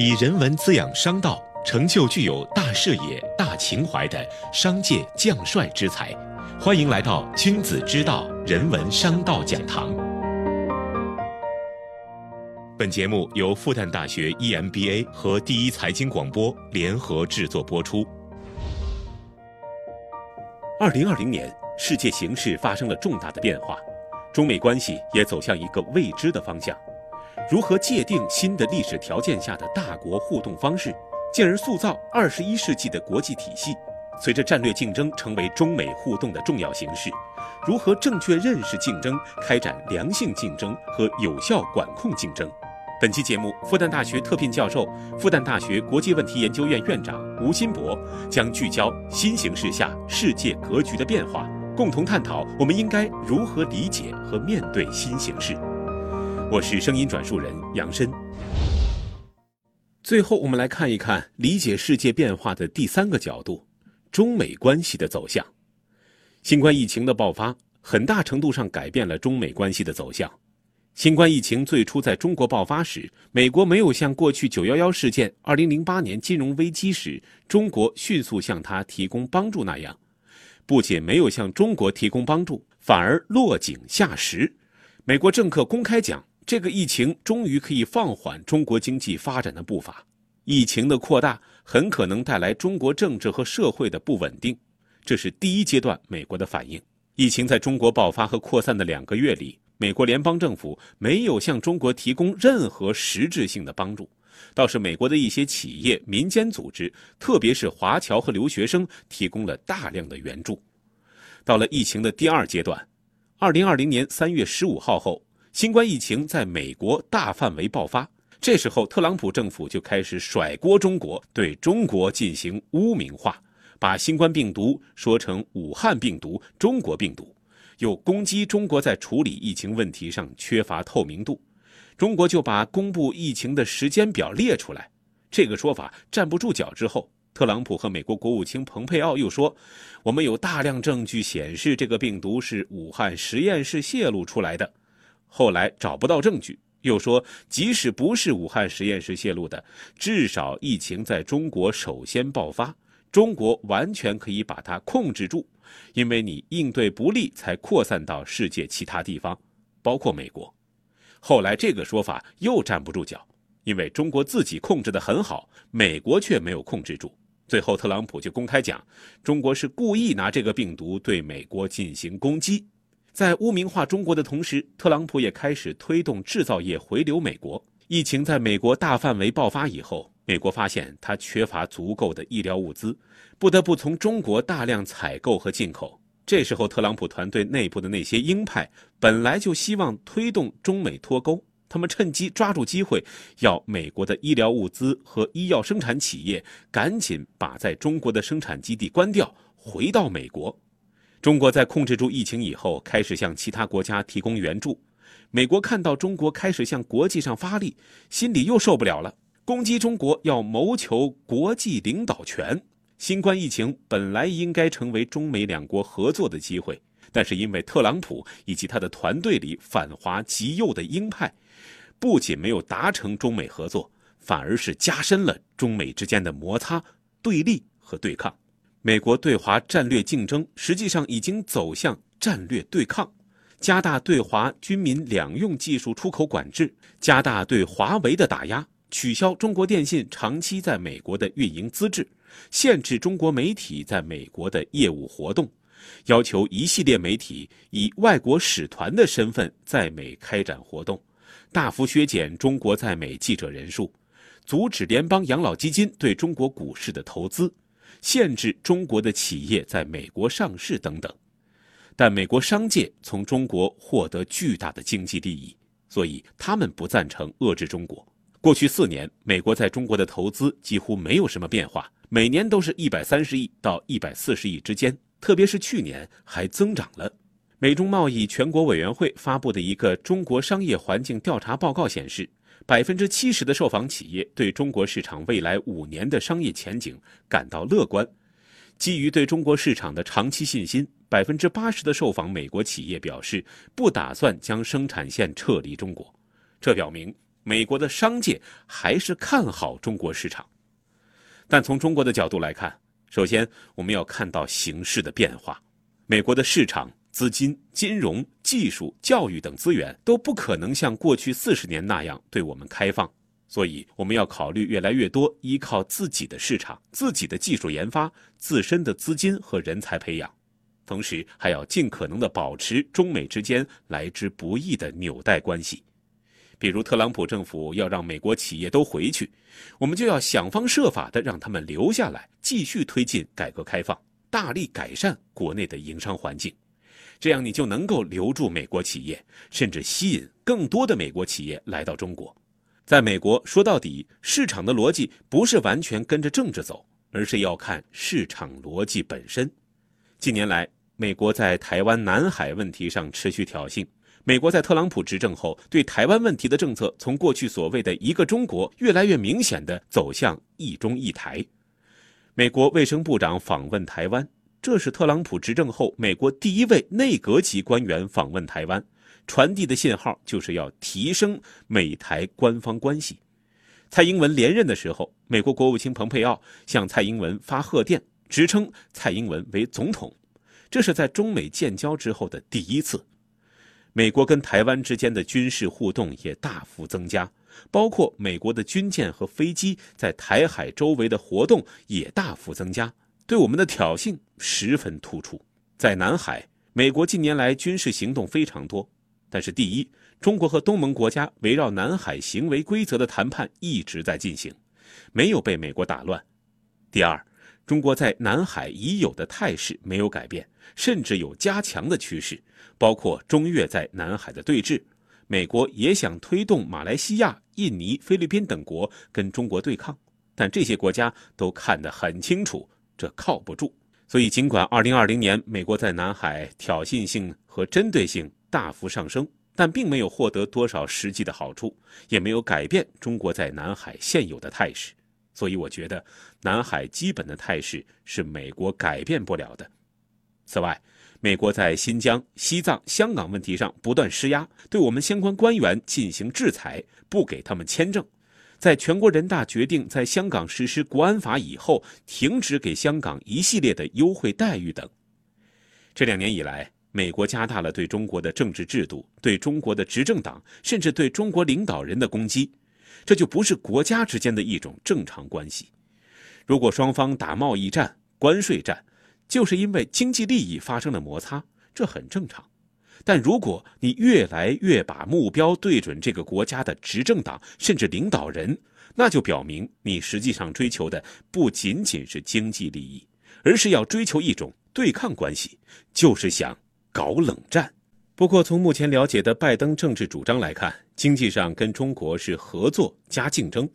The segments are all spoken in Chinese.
以人文滋养商道，成就具有大视野、大情怀的商界将帅之才。欢迎来到君子之道人文商道讲堂。本节目由复旦大学 EMBA 和第一财经广播联合制作播出。二零二零年，世界形势发生了重大的变化，中美关系也走向一个未知的方向。如何界定新的历史条件下的大国互动方式，进而塑造二十一世纪的国际体系？随着战略竞争成为中美互动的重要形式，如何正确认识竞争，开展良性竞争和有效管控竞争？本期节目，复旦大学特聘教授、复旦大学国际问题研究院院长吴新博将聚焦新形势下世界格局的变化，共同探讨我们应该如何理解和面对新形势。我是声音转述人杨申。最后，我们来看一看理解世界变化的第三个角度：中美关系的走向。新冠疫情的爆发，很大程度上改变了中美关系的走向。新冠疫情最初在中国爆发时，美国没有像过去九幺幺事件、二零零八年金融危机时，中国迅速向他提供帮助那样，不仅没有向中国提供帮助，反而落井下石。美国政客公开讲。这个疫情终于可以放缓中国经济发展的步伐。疫情的扩大很可能带来中国政治和社会的不稳定，这是第一阶段美国的反应。疫情在中国爆发和扩散的两个月里，美国联邦政府没有向中国提供任何实质性的帮助，倒是美国的一些企业、民间组织，特别是华侨和留学生，提供了大量的援助。到了疫情的第二阶段，二零二零年三月十五号后。新冠疫情在美国大范围爆发，这时候特朗普政府就开始甩锅中国，对中国进行污名化，把新冠病毒说成武汉病毒、中国病毒，又攻击中国在处理疫情问题上缺乏透明度。中国就把公布疫情的时间表列出来，这个说法站不住脚。之后，特朗普和美国国务卿蓬佩奥又说：“我们有大量证据显示，这个病毒是武汉实验室泄露出来的。”后来找不到证据，又说即使不是武汉实验室泄露的，至少疫情在中国首先爆发，中国完全可以把它控制住，因为你应对不利才扩散到世界其他地方，包括美国。后来这个说法又站不住脚，因为中国自己控制得很好，美国却没有控制住。最后特朗普就公开讲，中国是故意拿这个病毒对美国进行攻击。在污名化中国的同时，特朗普也开始推动制造业回流美国。疫情在美国大范围爆发以后，美国发现它缺乏足够的医疗物资，不得不从中国大量采购和进口。这时候，特朗普团队内部的那些鹰派本来就希望推动中美脱钩，他们趁机抓住机会，要美国的医疗物资和医药生产企业赶紧把在中国的生产基地关掉，回到美国。中国在控制住疫情以后，开始向其他国家提供援助。美国看到中国开始向国际上发力，心里又受不了了，攻击中国要谋求国际领导权。新冠疫情本来应该成为中美两国合作的机会，但是因为特朗普以及他的团队里反华极右的鹰派，不仅没有达成中美合作，反而是加深了中美之间的摩擦、对立和对抗。美国对华战略竞争实际上已经走向战略对抗，加大对华军民两用技术出口管制，加大对华为的打压，取消中国电信长期在美国的运营资质，限制中国媒体在美国的业务活动，要求一系列媒体以外国使团的身份在美开展活动，大幅削减中国在美记者人数，阻止联邦养老基金对中国股市的投资。限制中国的企业在美国上市等等，但美国商界从中国获得巨大的经济利益，所以他们不赞成遏制中国。过去四年，美国在中国的投资几乎没有什么变化，每年都是一百三十亿到一百四十亿之间，特别是去年还增长了。美中贸易全国委员会发布的一个中国商业环境调查报告显示。百分之七十的受访企业对中国市场未来五年的商业前景感到乐观。基于对中国市场的长期信心，百分之八十的受访美国企业表示不打算将生产线撤离中国。这表明美国的商界还是看好中国市场。但从中国的角度来看，首先我们要看到形势的变化，美国的市场、资金、金融、技术、教育等资源都不可能像过去四十年那样对我们开放，所以我们要考虑越来越多依靠自己的市场、自己的技术研发、自身的资金和人才培养。同时，还要尽可能的保持中美之间来之不易的纽带关系。比如，特朗普政府要让美国企业都回去，我们就要想方设法的让他们留下来，继续推进改革开放，大力改善国内的营商环境。这样，你就能够留住美国企业，甚至吸引更多的美国企业来到中国。在美国，说到底，市场的逻辑不是完全跟着政治走，而是要看市场逻辑本身。近年来，美国在台湾、南海问题上持续挑衅。美国在特朗普执政后，对台湾问题的政策从过去所谓的一个中国，越来越明显的走向一中一台。美国卫生部长访问台湾，这是特朗普执政后美国第一位内阁级官员访问台湾，传递的信号就是要提升美台官方关系。蔡英文连任的时候，美国国务卿蓬佩奥向蔡英文发贺电，直称蔡英文为总统。这是在中美建交之后的第一次，美国跟台湾之间的军事互动也大幅增加，包括美国的军舰和飞机在台海周围的活动也大幅增加，对我们的挑衅十分突出。在南海，美国近年来军事行动非常多，但是第一，中国和东盟国家围绕南海行为规则的谈判一直在进行，没有被美国打乱；第二。中国在南海已有的态势没有改变，甚至有加强的趋势，包括中越在南海的对峙。美国也想推动马来西亚、印尼、菲律宾等国跟中国对抗，但这些国家都看得很清楚，这靠不住。所以，尽管2020年美国在南海挑衅性和针对性大幅上升，但并没有获得多少实际的好处，也没有改变中国在南海现有的态势。所以，我觉得南海基本的态势是美国改变不了的。此外，美国在新疆、西藏、香港问题上不断施压，对我们相关官员进行制裁，不给他们签证。在全国人大决定在香港实施国安法以后，停止给香港一系列的优惠待遇等。这两年以来，美国加大了对中国的政治制度、对中国的执政党，甚至对中国领导人的攻击。这就不是国家之间的一种正常关系。如果双方打贸易战、关税战，就是因为经济利益发生了摩擦，这很正常。但如果你越来越把目标对准这个国家的执政党甚至领导人，那就表明你实际上追求的不仅仅是经济利益，而是要追求一种对抗关系，就是想搞冷战。不过，从目前了解的拜登政治主张来看，经济上跟中国是合作加竞争。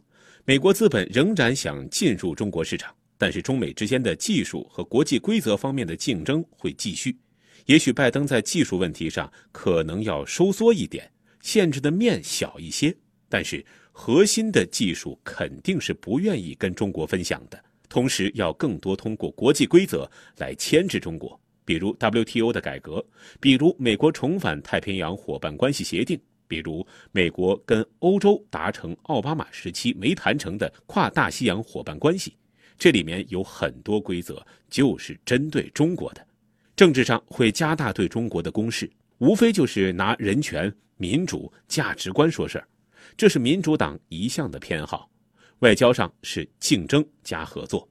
美国资本仍然想进入中国市场，但是中美之间的技术和国际规则方面的竞争会继续。也许拜登在技术问题上可能要收缩一点，限制的面小一些，但是核心的技术肯定是不愿意跟中国分享的。同时，要更多通过国际规则来牵制中国。比如 WTO 的改革，比如美国重返太平洋伙伴关系协定，比如美国跟欧洲达成奥巴马时期没谈成的跨大西洋伙伴关系，这里面有很多规则就是针对中国的。政治上会加大对中国的攻势，无非就是拿人权、民主、价值观说事儿，这是民主党一向的偏好。外交上是竞争加合作，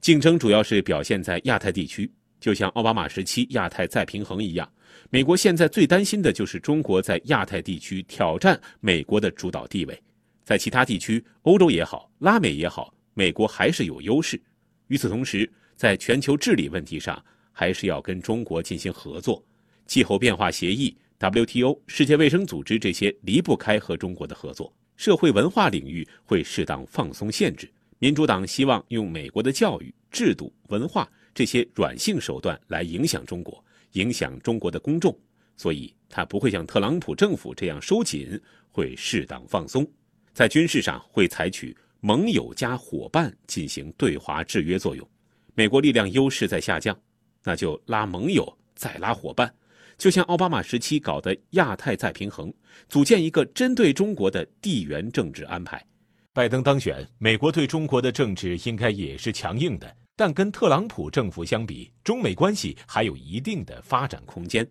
竞争主要是表现在亚太地区。就像奥巴马时期亚太再平衡一样，美国现在最担心的就是中国在亚太地区挑战美国的主导地位。在其他地区，欧洲也好，拉美也好，美国还是有优势。与此同时，在全球治理问题上，还是要跟中国进行合作。气候变化协议、WTO、世界卫生组织这些离不开和中国的合作。社会文化领域会适当放松限制。民主党希望用美国的教育制度、文化。这些软性手段来影响中国，影响中国的公众，所以他不会像特朗普政府这样收紧，会适当放松。在军事上会采取盟友加伙伴进行对华制约作用。美国力量优势在下降，那就拉盟友再拉伙伴，就像奥巴马时期搞的亚太再平衡，组建一个针对中国的地缘政治安排。拜登当选，美国对中国的政治应该也是强硬的，但跟特朗普政府相比，中美关系还有一定的发展空间。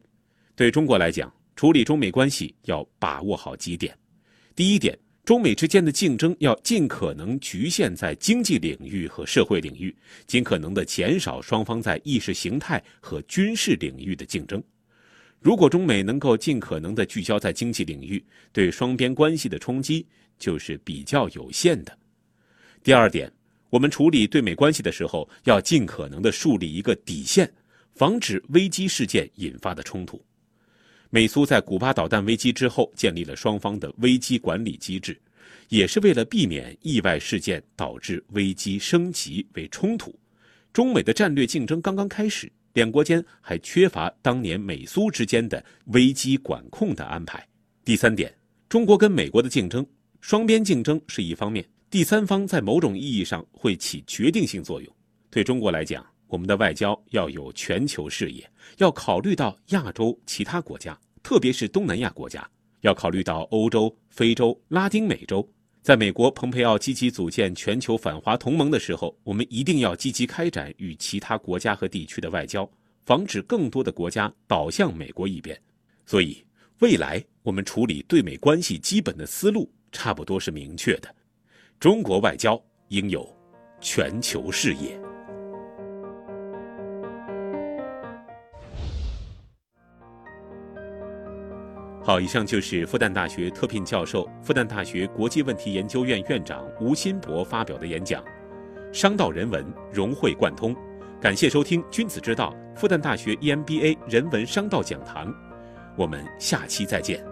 对中国来讲，处理中美关系要把握好几点。第一点，中美之间的竞争要尽可能局限在经济领域和社会领域，尽可能的减少双方在意识形态和军事领域的竞争。如果中美能够尽可能的聚焦在经济领域，对双边关系的冲击。就是比较有限的。第二点，我们处理对美关系的时候，要尽可能的树立一个底线，防止危机事件引发的冲突。美苏在古巴导弹危机之后建立了双方的危机管理机制，也是为了避免意外事件导致危机升级为冲突。中美的战略竞争刚刚开始，两国间还缺乏当年美苏之间的危机管控的安排。第三点，中国跟美国的竞争。双边竞争是一方面，第三方在某种意义上会起决定性作用。对中国来讲，我们的外交要有全球视野，要考虑到亚洲其他国家，特别是东南亚国家，要考虑到欧洲、非洲、拉丁美洲。在美国蓬佩奥积极组建全球反华同盟的时候，我们一定要积极开展与其他国家和地区的外交，防止更多的国家倒向美国一边。所以，未来我们处理对美关系基本的思路。差不多是明确的，中国外交应有全球视野。好，以上就是复旦大学特聘教授、复旦大学国际问题研究院院长吴新博发表的演讲，《商道人文融会贯通》。感谢收听《君子之道》复旦大学 EMBA 人文商道讲堂，我们下期再见。